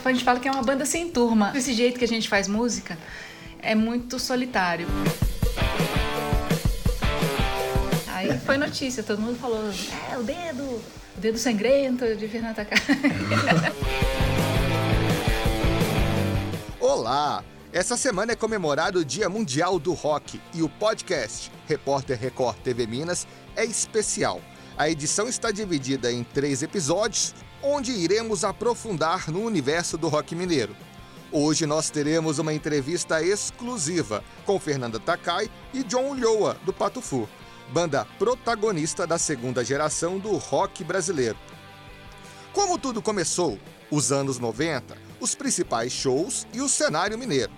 Fu a gente fala que é uma banda sem turma. Esse jeito que a gente faz música é muito solitário. Aí foi notícia, todo mundo falou, é, o dedo, o dedo sangrento de Fernanda Takai. Olá! Essa semana é comemorado o Dia Mundial do Rock e o podcast Repórter Record TV Minas é especial. A edição está dividida em três episódios, onde iremos aprofundar no universo do rock mineiro. Hoje nós teremos uma entrevista exclusiva com Fernanda Takai e John Ulloa, do Pato Fu banda protagonista da segunda geração do rock brasileiro. Como tudo começou? Os anos 90, os principais shows e o cenário mineiro.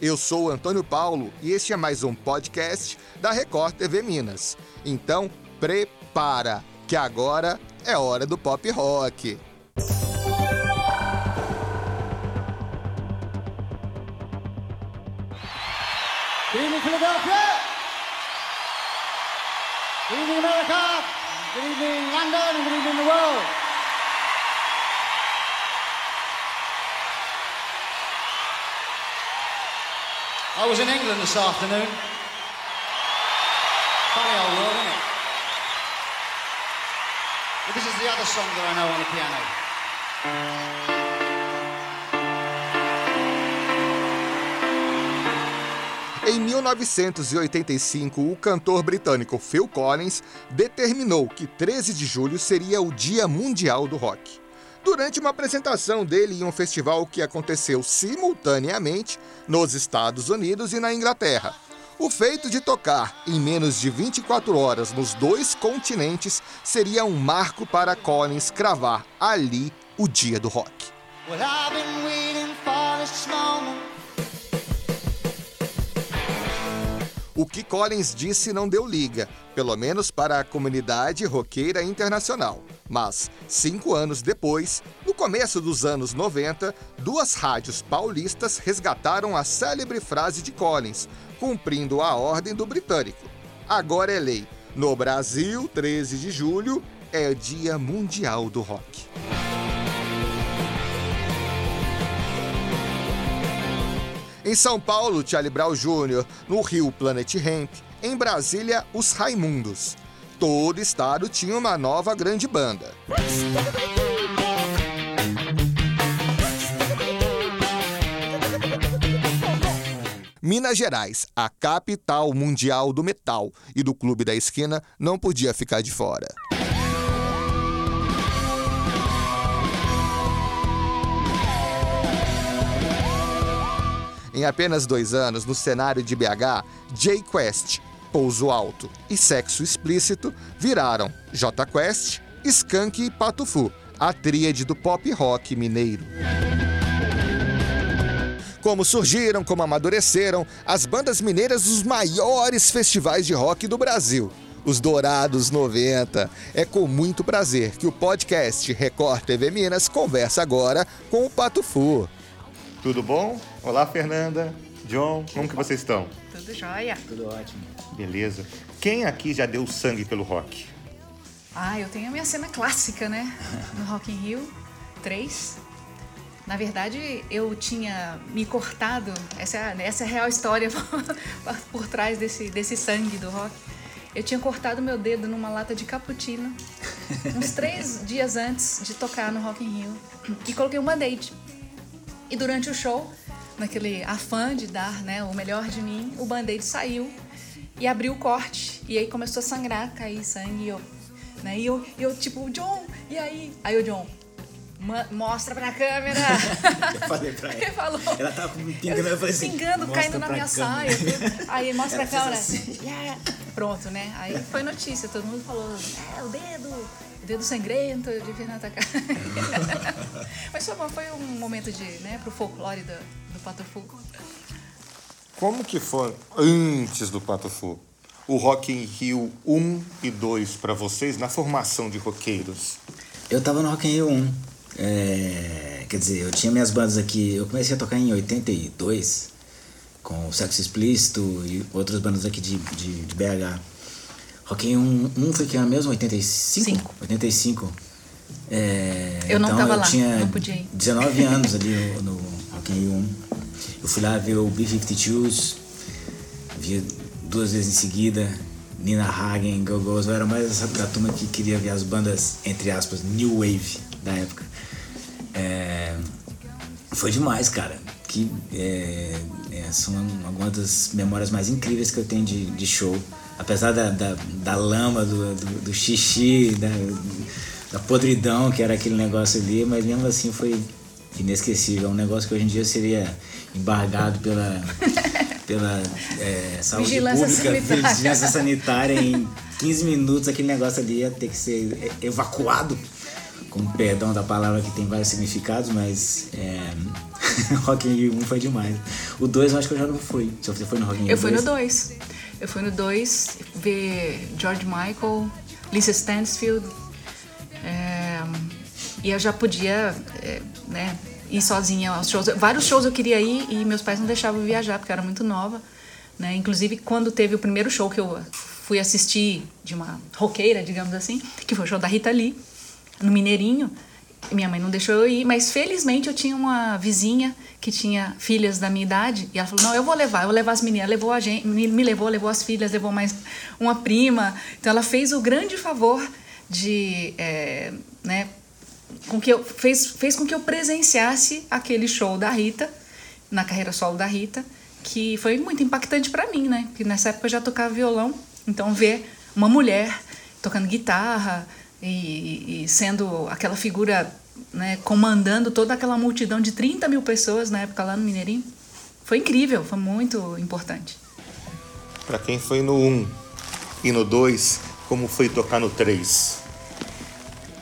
Eu sou Antônio Paulo e este é mais um podcast da Record TV Minas. Então, prepara, que agora é hora do pop rock. America. Good evening, London, good evening, the world. I was in England this afternoon. Funny old world, isn't it? But this is the other song that I know on the piano. Em 1985, o cantor britânico Phil Collins determinou que 13 de julho seria o Dia Mundial do Rock. Durante uma apresentação dele em um festival que aconteceu simultaneamente nos Estados Unidos e na Inglaterra. O feito de tocar em menos de 24 horas nos dois continentes seria um marco para Collins cravar ali o Dia do Rock. Well, O que Collins disse não deu liga, pelo menos para a comunidade roqueira internacional. Mas, cinco anos depois, no começo dos anos 90, duas rádios paulistas resgataram a célebre frase de Collins, cumprindo a ordem do britânico. Agora é lei. No Brasil, 13 de julho, é Dia Mundial do Rock. Em São Paulo, Charlie Brown Jr., no Rio, Planet Hemp, em Brasília, os Raimundos. Todo estado tinha uma nova grande banda. Minas Gerais, a capital mundial do metal e do Clube da Esquina, não podia ficar de fora. Em apenas dois anos, no cenário de BH, J Quest, Pouso Alto e Sexo Explícito viraram J Quest, Skunk e Patufu, a tríade do pop rock mineiro. Como surgiram, como amadureceram as bandas mineiras dos maiores festivais de rock do Brasil os Dourados 90. É com muito prazer que o podcast Record TV Minas conversa agora com o Pato Fu. Tudo bom? Olá, Fernanda. John, como que vocês estão? Tudo jóia. Tudo ótimo. Beleza. Quem aqui já deu sangue pelo rock? Ah, eu tenho a minha cena clássica, né? No Rock in Rio 3. Na verdade, eu tinha me cortado, essa é a, essa é a real história por trás desse, desse sangue do rock. Eu tinha cortado meu dedo numa lata de cappuccino uns três dias antes de tocar no Rock in Rio e coloquei um band-aid. E durante o show, naquele afã de dar né, o melhor de mim, o band-aid saiu e abriu o corte. E aí começou a sangrar, cair sangue. E eu, né, e eu, eu tipo, John, e aí? Aí o John, mostra pra câmera. Eu falei pra ela. Ele falou. Ela tava pingando, eu falei assim, pingando, caindo na minha câmera. saia. Tudo. Aí mostra ela pra câmera. Assim. Yeah. Pronto, né? Aí foi notícia, todo mundo falou, é, o dedo dedo sangrento de Fernanda Mas foi, foi um momento de, né, pro folclore do, do Pato Fu. Como que foi antes do Pato Fu? O Rock in Rio 1 e 2 para vocês na formação de roqueiros? Eu tava no Rock in Rio 1. É, quer dizer, eu tinha minhas bandas aqui. Eu comecei a tocar em 82 com o Sexo Explícito e outras bandas aqui de, de, de BH. Rock in 1, 1 foi que ano mesmo? 85? Cinco. 85. É, Eu não então tava eu lá, tinha não podia ir. 19 anos ali no, no Rock in Rio 1. Eu fui lá ver o B-52s, vi duas vezes em seguida, Nina Hagen, Go-Go's. Eu era mais essa da turma que queria ver as bandas, entre aspas, New Wave da época. É, foi demais, cara. Que é, é, são algumas das memórias mais incríveis que eu tenho de, de show. Apesar da, da, da lama, do, do, do xixi, da, da podridão que era aquele negócio ali, mas mesmo assim foi inesquecível. É um negócio que hoje em dia seria embargado pela, pela é, saúde Vigilância pública, sanitária. vigilância sanitária. Em 15 minutos aquele negócio ali ia ter que ser evacuado com perdão da palavra que tem vários significados, mas é, Rock in Rio 1 foi demais. O 2 eu acho que eu já não fui. Se você foi no Rock in Rio Eu fui no 2? 2. Eu fui no 2 ver George Michael, Lisa Stansfield. é, e eu já podia é, né, ir sozinha aos shows. Vários shows eu queria ir e meus pais não deixavam viajar porque eu era muito nova. Né? Inclusive, quando teve o primeiro show que eu fui assistir de uma roqueira, digamos assim, que foi o show da Rita Lee, no Mineirinho, minha mãe não deixou eu ir, mas felizmente eu tinha uma vizinha que tinha filhas da minha idade e ela falou: Não, eu vou levar, eu vou levar as meninas. Levou a gente, me levou, levou as filhas, levou mais uma prima. Então ela fez o grande favor de. é, né, com que eu, fez, fez com que eu presenciasse aquele show da Rita, na carreira solo da Rita, que foi muito impactante para mim, né? Porque nessa época eu já tocava violão, então ver uma mulher tocando guitarra e, e sendo aquela figura, né, comandando toda aquela multidão de 30 mil pessoas na época lá no Mineirinho, foi incrível, foi muito importante. Pra quem foi no 1 e no 2, como foi tocar no 3?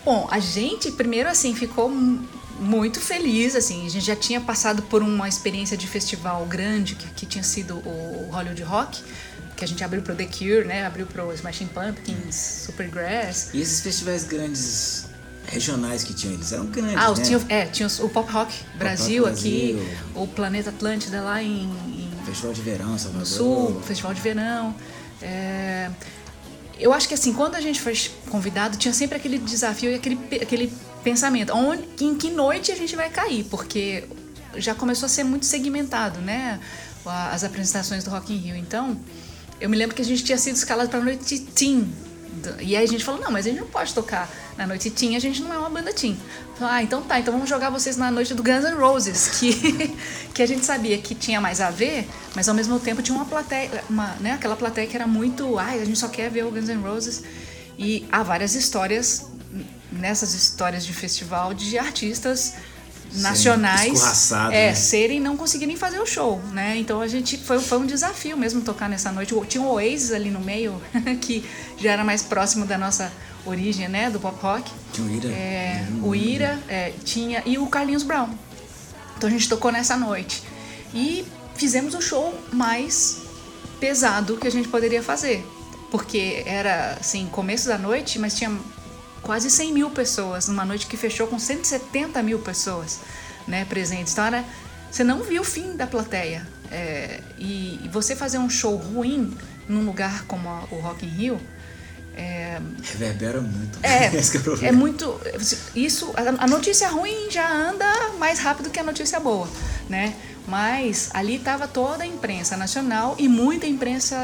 Bom, a gente primeiro assim ficou mu- muito feliz, assim, a gente já tinha passado por uma experiência de festival grande que, que tinha sido o Hollywood Rock, que a gente abriu pro The Cure, né, abriu pro Smashing Pumpkins, Supergrass. E esses festivais grandes regionais que tinham eles eram grandes, Ah, né? tinha, é, tinha o Pop Rock Brasil Rock aqui, Brasil. o Planeta Atlântida lá em, em Festival de verão, Salvador. no Sul, Festival de Verão. É, eu acho que assim, quando a gente foi convidado, tinha sempre aquele desafio e aquele, aquele pensamento, onde, em que noite a gente vai cair, porque já começou a ser muito segmentado, né? As apresentações do Rock in Rio. Então, eu me lembro que a gente tinha sido escalado para noite. Do- E aí a gente falou, não, mas a gente não pode tocar na noite teen, a gente não é uma banda. Falou, ah, então tá, então vamos jogar vocês na noite do Guns N' Roses, que, que a gente sabia que tinha mais a ver, mas ao mesmo tempo tinha uma plateia, uma, né, aquela plateia que era muito, ai, a gente só quer ver o Guns N' Roses. E há várias histórias, nessas histórias de festival, de artistas nacionais é, né? serem e não conseguirem fazer o show, né? Então a gente foi, foi um desafio mesmo tocar nessa noite. Tinha o Oasis ali no meio, que já era mais próximo da nossa origem, né? Do pop rock. Tinha o Ira. É, o Ira é, tinha e o Carlinhos Brown. Então a gente tocou nessa noite e fizemos o show mais pesado que a gente poderia fazer, porque era assim começo da noite, mas tinha quase 100 mil pessoas numa noite que fechou com 170 mil pessoas, né, presentes. Então era, você não viu o fim da plateia É, e, e você fazer um show ruim num lugar como a- o Rock in Rio Reverbera muito. é, é é muito. Isso, a a notícia ruim já anda mais rápido que a notícia boa, né? Mas ali estava toda a imprensa nacional e muita imprensa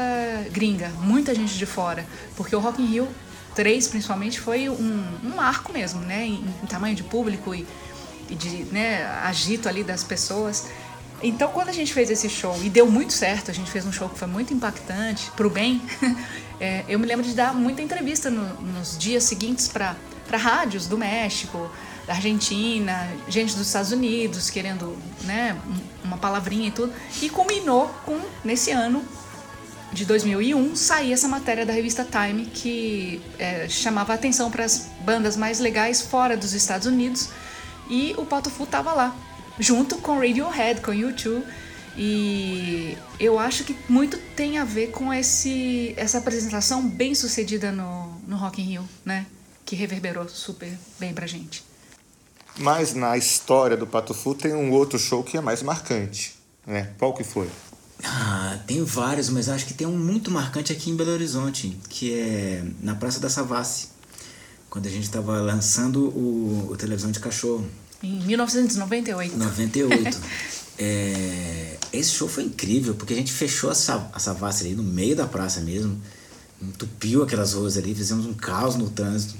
gringa, muita gente de fora, porque o Rock in Rio 3 principalmente foi um, um marco mesmo, né? Em, em tamanho de público e, e de né, agito ali das pessoas. Então, quando a gente fez esse show e deu muito certo, a gente fez um show que foi muito impactante, pro bem, é, eu me lembro de dar muita entrevista no- nos dias seguintes para rádios do México, da Argentina, gente dos Estados Unidos querendo né, um- uma palavrinha e tudo. E culminou com, nesse ano de 2001, sair essa matéria da revista Time que é, chamava a atenção para as bandas mais legais fora dos Estados Unidos. E o Pato Fu tava lá, junto com Radiohead, com U2. E eu acho que muito tem a ver com esse, essa apresentação bem sucedida no, no Rock in Rio, né? Que reverberou super bem pra gente. Mas na história do Pato Fu tem um outro show que é mais marcante, né? Qual que foi? Ah, tem vários, mas acho que tem um muito marcante aqui em Belo Horizonte, que é na Praça da Savassi. quando a gente estava lançando o, o Televisão de Cachorro. Em 1998. 98. é, esse show foi incrível, porque a gente fechou a, a Savassi ali no meio da praça mesmo, entupiu aquelas ruas ali, fizemos um caos no trânsito.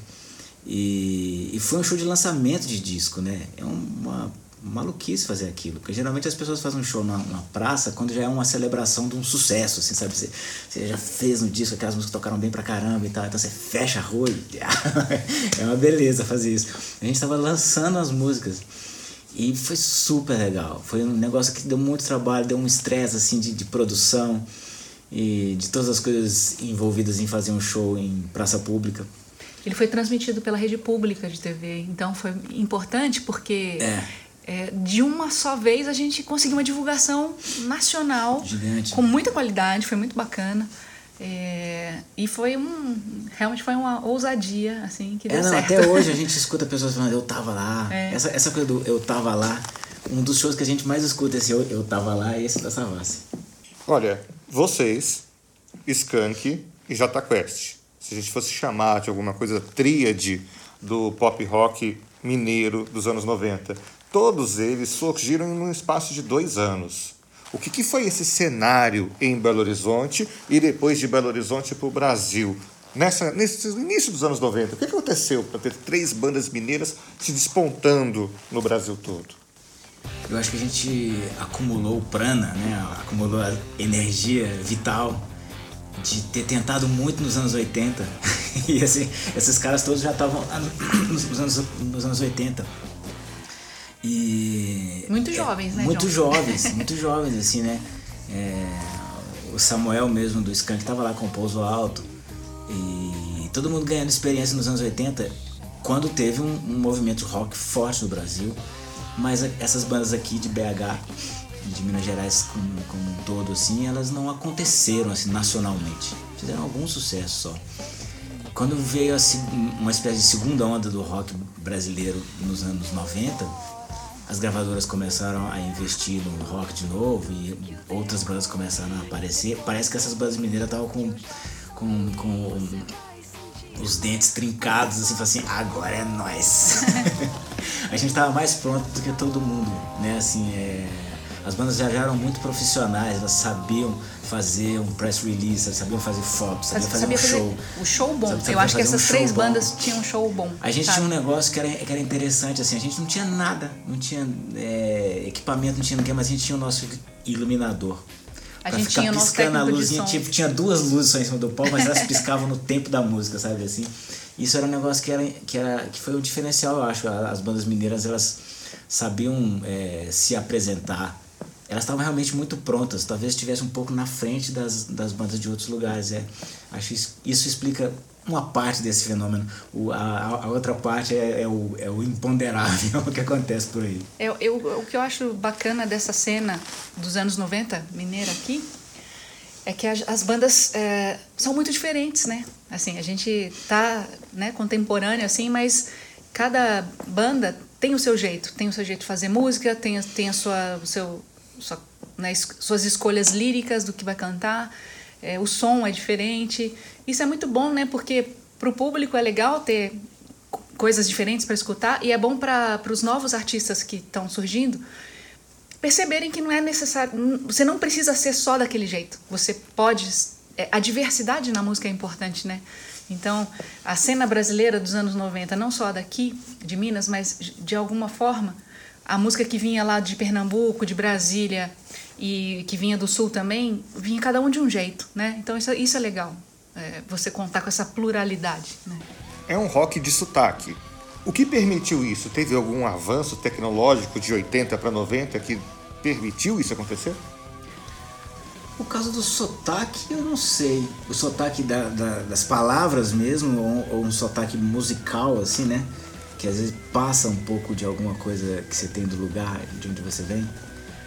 E, e foi um show de lançamento de disco, né? É uma maluquice fazer aquilo. Porque geralmente as pessoas fazem um show na, na, praça quando já é uma celebração de um sucesso, assim, sabe? Você, você já fez no disco, aquelas músicas tocaram bem pra caramba e tal, então você fecha a rua e... é uma beleza fazer isso. A gente tava lançando as músicas e foi super legal. Foi um negócio que deu muito trabalho, deu um estresse, assim, de, de produção e de todas as coisas envolvidas em fazer um show em praça pública. Ele foi transmitido pela rede pública de TV, então foi importante porque... É é, de uma só vez a gente conseguiu uma divulgação nacional Gigante. com muita qualidade, foi muito bacana. É, e foi um. Realmente foi uma ousadia, assim, que deu é, não, certo. Até hoje a gente escuta pessoas falando, eu tava lá. É. Essa, essa coisa do eu tava lá, um dos shows que a gente mais escuta é esse eu, eu tava lá e esse da Savassi. Olha, vocês, Skank e Jota Quest, se a gente fosse chamar de alguma coisa tríade do pop rock mineiro dos anos 90, Todos eles surgiram em um espaço de dois anos. O que, que foi esse cenário em Belo Horizonte e depois de Belo Horizonte para o Brasil? Nessa, nesse início dos anos 90, o que aconteceu para ter três bandas mineiras se despontando no Brasil todo? Eu acho que a gente acumulou prana, né? acumulou a energia vital de ter tentado muito nos anos 80. e assim, esses caras todos já estavam nos anos, nos anos 80 e muito jovens, né? Muito John? jovens, muito jovens, assim, né? É, o Samuel mesmo do Skank tava lá com o Pouso Alto. E todo mundo ganhando experiência nos anos 80, quando teve um, um movimento rock forte no Brasil. Mas essas bandas aqui de BH, de Minas Gerais como, como um todo, assim, elas não aconteceram assim nacionalmente. Fizeram algum sucesso só. Quando veio assim, uma espécie de segunda onda do rock brasileiro nos anos 90, as gravadoras começaram a investir no rock de novo e outras bandas começaram a aparecer. Parece que essas bandas mineiras estavam com, com, com os dentes trincados, assim, assim, agora é nós. a gente estava mais pronto do que todo mundo, né? Assim, é... as bandas já eram muito profissionais, elas sabiam fazer um press release, sabiam fazer fotos, sabiam fazer sabia um show. o show bom. Eu acho que essas um três bandas tinham um show bom. A gente sabe? tinha um negócio que era, que era interessante, assim, a gente não tinha nada, não tinha é, equipamento, não tinha ninguém, mas a gente tinha o nosso iluminador. A gente tinha o nosso piscando a luzinha, tipo, tinha duas luzes só em cima do palco, mas elas piscavam no tempo da música, sabe assim? Isso era um negócio que era que era que foi um diferencial, eu acho. As bandas mineiras elas sabiam é, se apresentar elas estavam realmente muito prontas, talvez estivesse um pouco na frente das, das bandas de outros lugares. É. Acho isso, isso explica uma parte desse fenômeno. O, a, a outra parte é, é, o, é o imponderável que acontece por aí. Eu, eu, o que eu acho bacana dessa cena dos anos 90, mineira aqui, é que as, as bandas é, são muito diferentes, né? Assim, a gente tá né, contemporâneo, assim, mas cada banda tem o seu jeito, tem o seu jeito de fazer música, tem, tem a sua, o seu sua, né, suas escolhas líricas do que vai cantar, é, o som é diferente. Isso é muito bom, né? Porque para o público é legal ter coisas diferentes para escutar e é bom para os novos artistas que estão surgindo perceberem que não é necessário, você não precisa ser só daquele jeito. Você pode, é, a diversidade na música é importante, né? Então, a cena brasileira dos anos 90, não só daqui, de Minas, mas de alguma forma, a música que vinha lá de Pernambuco, de Brasília e que vinha do Sul também, vinha cada um de um jeito, né? Então isso, isso é legal, é, você contar com essa pluralidade, né? É um rock de sotaque. O que permitiu isso? Teve algum avanço tecnológico de 80 para 90 que permitiu isso acontecer? O caso do sotaque, eu não sei. O sotaque da, da, das palavras mesmo, ou, ou um sotaque musical, assim, né? Que às vezes passa um pouco de alguma coisa que você tem do lugar de onde você vem.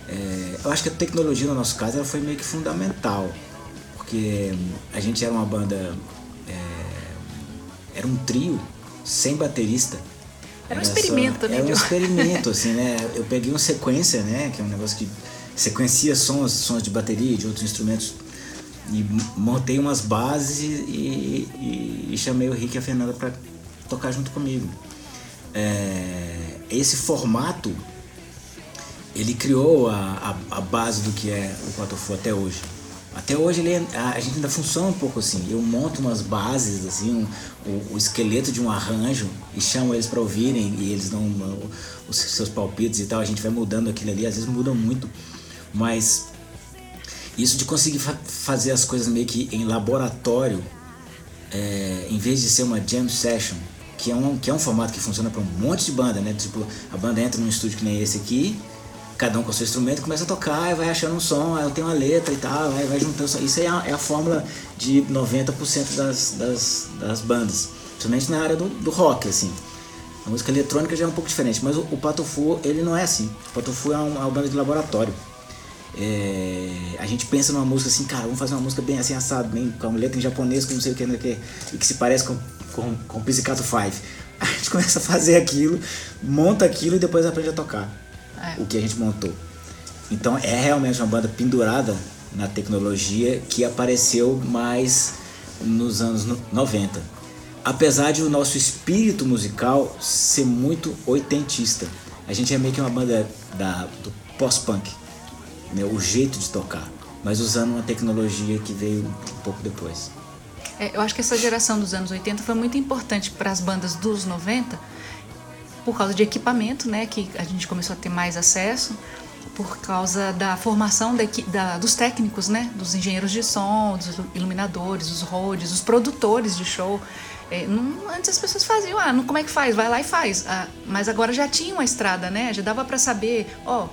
É, eu acho que a tecnologia no nosso caso ela foi meio que fundamental, porque a gente era uma banda, é, era um trio sem baterista. Era um experimento só, também. Era um experimento, assim, né? Eu peguei uma sequência, né? Que é um negócio que sequencia sons, sons de bateria, de outros instrumentos, e montei umas bases e, e, e chamei o Rick e a Fernanda para tocar junto comigo. É, esse formato ele criou a, a, a, base do que é o Patofu até hoje. Até hoje ele, a, a, gente ainda funciona um pouco assim. Eu monto umas bases, assim, um, o, o, esqueleto de um arranjo e chamo eles para ouvirem e eles dão os seus palpites e tal. A gente vai mudando aquilo ali, às vezes muda muito, mas isso de conseguir fa fazer as coisas meio que em laboratório, é, em vez de ser uma jam session, que é um, que é um formato que funciona para um monte de banda, né? Tipo, a banda entra num estúdio que nem esse aqui, cada um com seu instrumento, começa a tocar e vai achando um som, aí tem uma letra e tal, aí vai juntando. Isso é a, é a fórmula de 90% das, das, das bandas, principalmente na área do, do rock, assim. A música eletrônica já é um pouco diferente, mas o, o Patofu, ele não é assim. O Patofu é é uma banda de laboratório. É, a gente pensa numa música assim, cara, vamos fazer uma música bem assim assado, bem com letra em japonês, com não sei o que, não sei o que, e que se parece com, com, com Pizzicato 5. A gente começa a fazer aquilo, monta aquilo e depois aprende a tocar é. o que a gente montou. Então é realmente uma banda pendurada na tecnologia que apareceu mais nos anos 90. Apesar de o nosso espírito musical ser muito oitentista. A gente é meio que uma banda da, do pós-punk né, o jeito de tocar, mas usando uma tecnologia que veio um pouco depois. É, eu acho que essa geração dos anos 80 foi muito importante para as bandas dos 90 por causa de equipamento, né, que a gente começou a ter mais acesso, por causa da formação da, da, dos técnicos, né, dos engenheiros de som, dos iluminadores, dos roads, dos produtores de show. É, não, antes as pessoas faziam, ah, não, como é que faz? Vai lá e faz. Ah, mas agora já tinha uma estrada, né? Já dava para saber, ó, oh,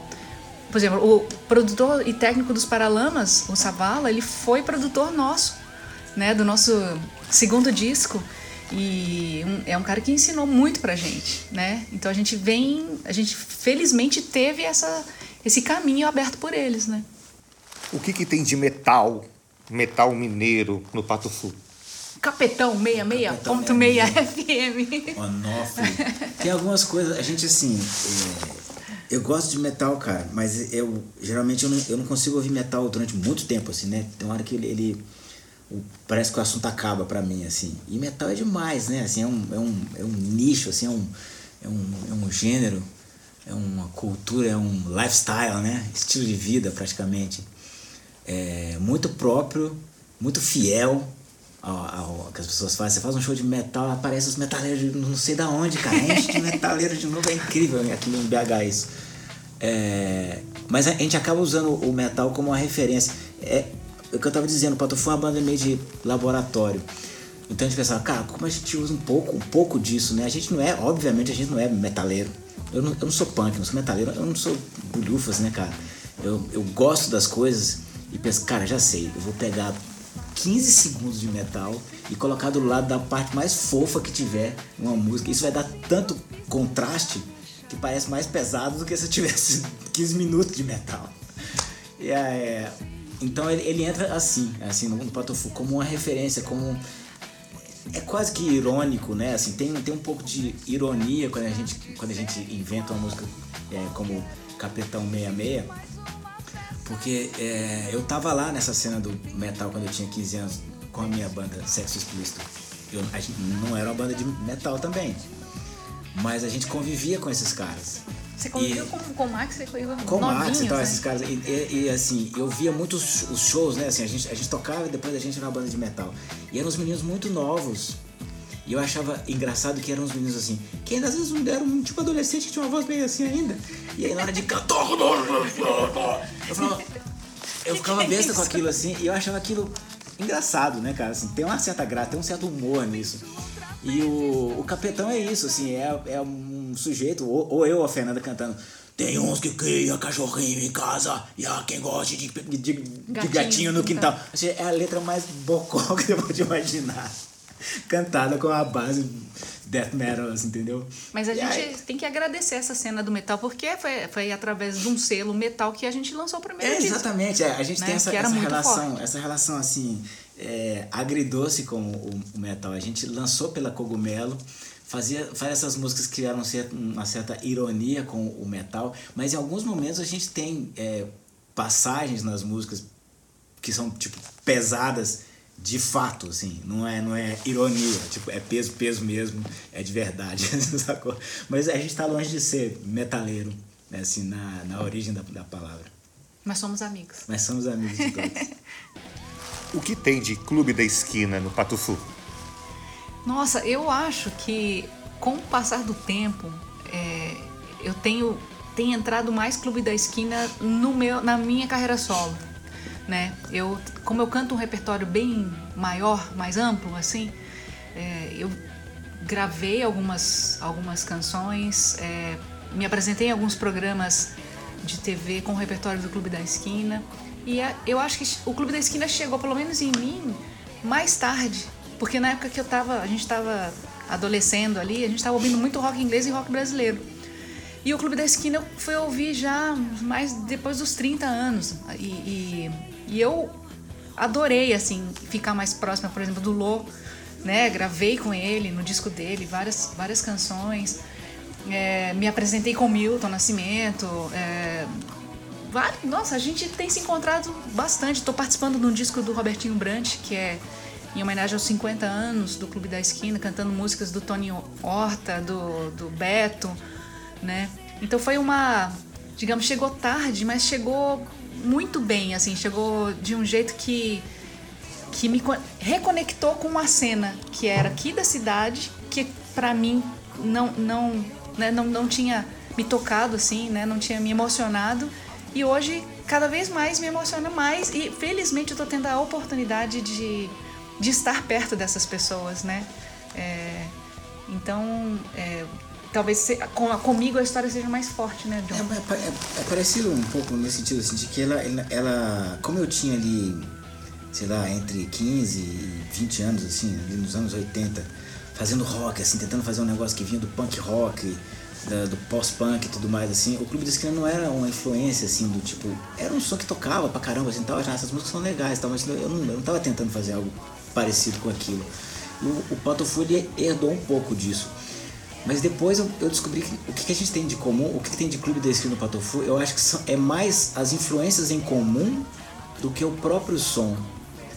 por exemplo, o produtor e técnico dos Paralamas, o Savala, ele foi produtor nosso, né, do nosso segundo disco. E um, é um cara que ensinou muito pra gente, né? Então a gente vem, a gente felizmente teve essa, esse caminho aberto por eles, né? O que que tem de metal, metal mineiro no Pato Fu? Capetão 66.6 FM. Onofre. Tem algumas coisas, a gente assim, é eu gosto de metal, cara, mas eu geralmente eu não, eu não consigo ouvir metal durante muito tempo, assim, né? Tem hora que ele, ele parece que o assunto acaba para mim, assim. E metal é demais, né? Assim, é um, é um, é um nicho, assim, é um, é, um, é um gênero, é uma cultura, é um lifestyle, né? Estilo de vida, praticamente. É muito próprio, muito fiel ao, que as pessoas fazem. Você faz um show de metal, aparece os metaleiros de não sei da onde, cara. Enche de metaleiro de novo, é incrível aqui no BH isso. É, mas a gente acaba usando o metal como uma referência. É, é o que eu tava dizendo, o Patofu é uma banda meio de laboratório. Então a gente pensava, cara, como a gente usa um pouco, um pouco disso, né? A gente não é, obviamente, a gente não é metaleiro. Eu não, eu não sou punk, não sou metaleiro, eu não sou bulhufas, né, cara? Eu, eu gosto das coisas e penso, cara, já sei, eu vou pegar 15 segundos de metal e colocar do lado da parte mais fofa que tiver uma música. Isso vai dar tanto contraste que parece mais pesado do que se tivesse 15 minutos de metal. E, é, então ele, ele, entra assim, assim no Patofu, como uma referência, como é quase que irônico, né? Assim, tem, tem um pouco de ironia quando a gente, quando a gente inventa uma música é, como Capitão 66 porque é, eu tava lá nessa cena do metal quando eu tinha 15 anos com a minha banda Sexo Explícito. Eu, a gente não era uma banda de metal também. Mas a gente convivia com esses caras. Você convivia e, com, com o Max? Você convivia com o Max e tal, né? esses caras. E, e, e, assim, eu via muitos os shows, né? Assim, a gente, a gente tocava e depois a gente era uma banda de metal. E eram uns meninos muito novos. E eu achava engraçado que eram uns meninos assim, que ainda às vezes não deram um tipo adolescente que tinha uma voz meio assim ainda. E aí na hora de cantar. Eu falava. Eu ficava besta com aquilo assim, e eu achava aquilo engraçado, né, cara? Assim, tem uma certa graça, tem um certo humor nisso. E o, o Capetão é isso, assim, é, é um sujeito, ou, ou eu ou a Fernanda cantando. Tem uns que cria cachorrinho em casa e há quem gosta de, de, de, gatinho, de gatinho no quintal. Assim, é a letra mais bocó que você pode imaginar. Cantada com a base death metal, assim, entendeu? Mas a gente aí... tem que agradecer essa cena do metal, porque foi, foi através de um selo metal que a gente lançou o primeiro é, Exatamente, é, a gente né? tem essa, essa relação, forte. essa relação assim, é, agridoce com o, o, metal. A gente lançou pela Cogumelo, fazia, faz essas músicas que criaram uma certa ironia com o metal, mas em alguns momentos a gente tem é, passagens nas músicas que são tipo pesadas de fato, assim, não é, não é ironia, tipo, é peso, peso mesmo, é de verdade, sacou? Mas a gente tá longe de ser metaleiro, né, assim, na, na origem da, da palavra. Mas somos amigos. Mas somos amigos de todos. O que tem de Clube da Esquina no Pato? Nossa, eu acho que com o passar do tempo, é, eu tenho, tenho entrado mais Clube da Esquina no meu, na minha carreira solo. Né? Eu, como eu canto um repertório bem maior, mais amplo, assim, é, eu gravei algumas, algumas canções, é, me apresentei em alguns programas de TV com o repertório do Clube da Esquina. E a, eu acho que o Clube da Esquina chegou, pelo menos em mim, mais tarde. Porque na época que eu tava, a gente estava adolescendo ali, a gente estava ouvindo muito rock inglês e rock brasileiro. E o Clube da Esquina eu fui ouvir já mais depois dos 30 anos. E, e, e eu adorei, assim, ficar mais próxima, por exemplo, do Lô, né? Gravei com ele no disco dele várias, várias canções. É, me apresentei com Milton Nascimento. É, nossa, a gente tem se encontrado bastante. Estou participando de um disco do Robertinho Brant, que é em homenagem aos 50 anos do Clube da Esquina, cantando músicas do Tony Horta, do, do Beto, né? Então foi uma, digamos, chegou tarde, mas chegou muito bem, assim, chegou de um jeito que que me reconectou com uma cena que era aqui da cidade, que para mim não não, né, não não tinha me tocado assim, né, não tinha me emocionado e hoje cada vez mais me emociona mais e felizmente eu tô tendo a oportunidade de, de estar perto dessas pessoas, né? É, então, é, talvez se, com, comigo a história seja mais forte, né, John? É, é, é, parecido um pouco nesse sentido, assim, de que ela, ela, como eu tinha ali, sei lá, entre 15 e 20 anos, assim, ali nos anos 80, fazendo rock, assim, tentando fazer um negócio que vinha do punk rock, do pós-punk e tudo mais, assim, o Clube da Esquina não era uma influência, assim, do tipo... Era um som que tocava pra caramba, assim, tal, já, essas músicas são legais, tal, mas eu não, eu não tava tentando fazer algo parecido com aquilo. O, o Pato Fu, herdou um pouco disso. Mas depois eu, eu descobri que o que, que, a gente tem de comum, o que, que tem de Clube da Esquina no Pato Fu, eu acho que são, é mais as influências em comum do que o próprio som.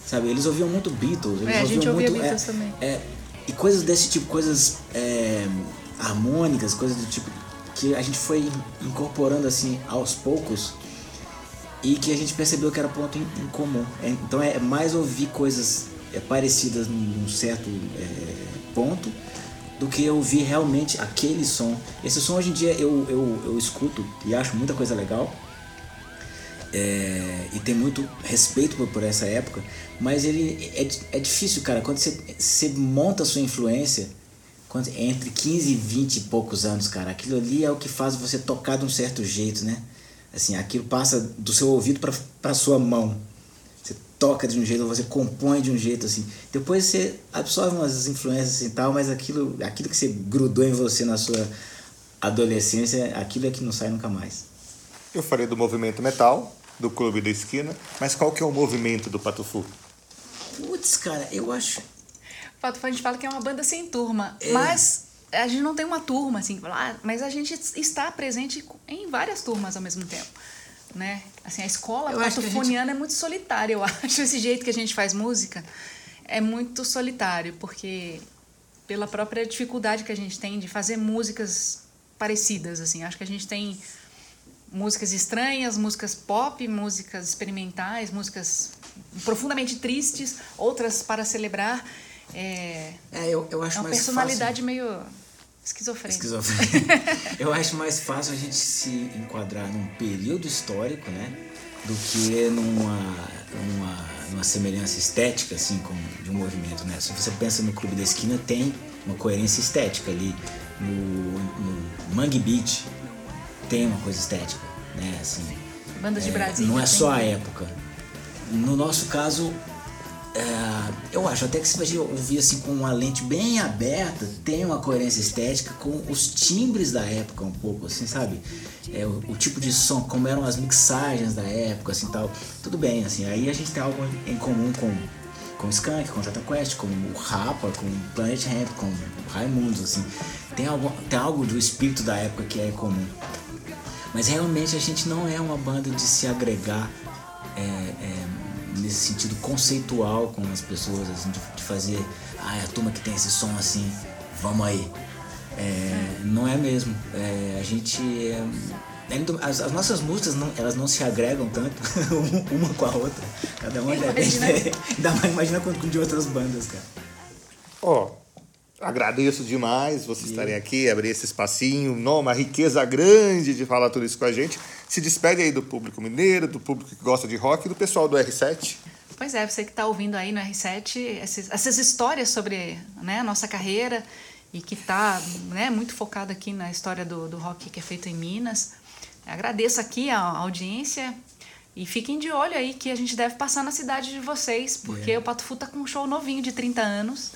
Sabe, eles ouviam muito Beatles, eles é, ouviam muito... Beatles é, também. É, e coisas desse tipo, coisas... É, harmônicas, coisas do tipo que a gente foi incorporando assim aos poucos e que a gente percebeu que era ponto em, em comum. É, então é mais ouvir coisas é, parecidas num certo é, ponto do que ouvir realmente aquele som. Esse som hoje em dia eu, eu, eu escuto e acho muita coisa legal. É, e tem muito respeito por, por, essa época, mas ele é, é difícil, cara. Quando você, você monta a sua influência, entre 15 e 20 e poucos anos, cara. Aquilo ali é o que faz você tocar de um certo jeito, né? Assim, aquilo passa do seu ouvido para sua mão. Você toca de um jeito, você compõe de um jeito assim. Depois você absorve umas influências assim, tal, mas aquilo, aquilo que você grudou em você na sua adolescência, aquilo é que não sai nunca mais. Eu falei do movimento metal, do Clube da Esquina, mas qual que é o movimento do Patufu? Putz, cara, eu acho Fato, a gente fala que é uma banda sem turma, é. mas a gente não tem uma turma, assim, mas a gente está presente em várias turmas ao mesmo tempo. Né? Assim, a escola patofoniana gente... é muito solitária, eu acho. Esse jeito que a gente faz música é muito solitário, porque pela própria dificuldade que a gente tem de fazer músicas parecidas, assim. Acho que a gente tem músicas estranhas, músicas pop, músicas experimentais, músicas profundamente tristes, outras para celebrar. É, é eu, eu acho é uma mais personalidade fácil. meio esquizofrênica. Esquizofrênica. eu acho mais fácil a gente se enquadrar num período histórico, né? Do que numa, numa, numa semelhança estética, assim, com, de um movimento, né? Se você pensa no Clube da Esquina, tem uma coerência estética ali. No, no Mangue Beach tem uma coisa estética, né? Assim, Bandas de é, Brasil. Não é só a época. No nosso caso, é, eu acho até que se você ouvir assim com uma lente bem aberta, tem uma coerência estética com os timbres da época um pouco, assim, sabe? É, o, o, tipo de som, como eram as mixagens da época, assim, tal. Tudo bem, assim, aí a gente tem algo em comum com com Skank, com Tata Quest, com o Rapa, com Planet Ramp, com Raimundos, assim. Tem algo, tem algo do espírito da época que é comum. Mas realmente a gente não é uma banda de se agregar é, é, nesse sentido conceitual com as pessoas, assim, de, de fazer, ah, é a turma que tem esse som assim, vamos aí. É, não é mesmo. É, a gente. É, as, as, nossas músicas não, elas não se agregam tanto uma com a outra. Cada uma é diferente. Ainda mais imagina com de outras bandas, cara. Ó, oh, agradeço demais vocês e... estarem aqui, abrir esse espacinho, não, uma riqueza grande de falar tudo isso com a gente. Se despede aí do público mineiro, do público que gosta de rock e do pessoal do R7. Pois é, você que está ouvindo aí no R7 essas, essas histórias sobre né, a nossa carreira e que está né, muito focado aqui na história do, do rock que é feito em Minas. Agradeço aqui a audiência e fiquem de olho aí que a gente deve passar na cidade de vocês, porque yeah. o Pato Fu tá com um show novinho de 30 anos,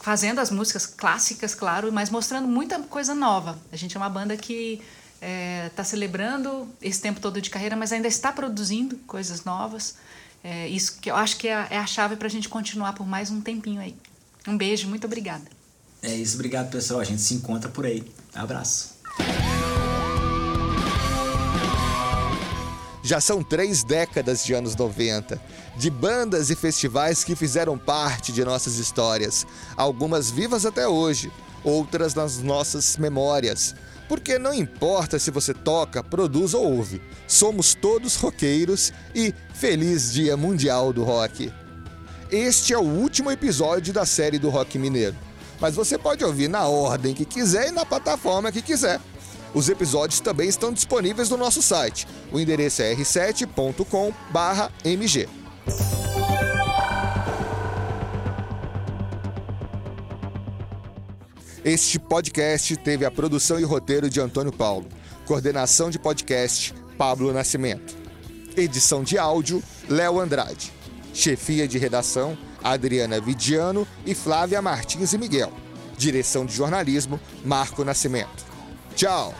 fazendo as músicas clássicas, claro, mas mostrando muita coisa nova. A gente é uma banda que está é, tá celebrando esse tempo todo de carreira, mas ainda está produzindo coisas novas. É, isso que eu acho que é, é a chave para a gente continuar por mais um tempinho aí. Um beijo, muito obrigada. É isso, obrigado pessoal. A gente se encontra por aí. Abraço. Já são três décadas de anos 90, de bandas e festivais que fizeram parte de nossas histórias, algumas vivas até hoje, outras nas nossas memórias. Porque não importa se você toca, produz ou ouve, somos todos roqueiros e feliz Dia Mundial do Rock. Este é o último episódio da série do Rock Mineiro mas você pode ouvir na ordem que quiser e na plataforma que quiser. Os episódios também estão disponíveis no nosso site. O endereço é r7.com/mg. Este podcast teve a produção e roteiro de Antônio Paulo, coordenação de podcast Pablo Nascimento, edição de áudio Léo Andrade, chefia de redação Adriana Vidiano e Flávia Martins e Miguel. Direção de jornalismo, Marco Nascimento. Tchau!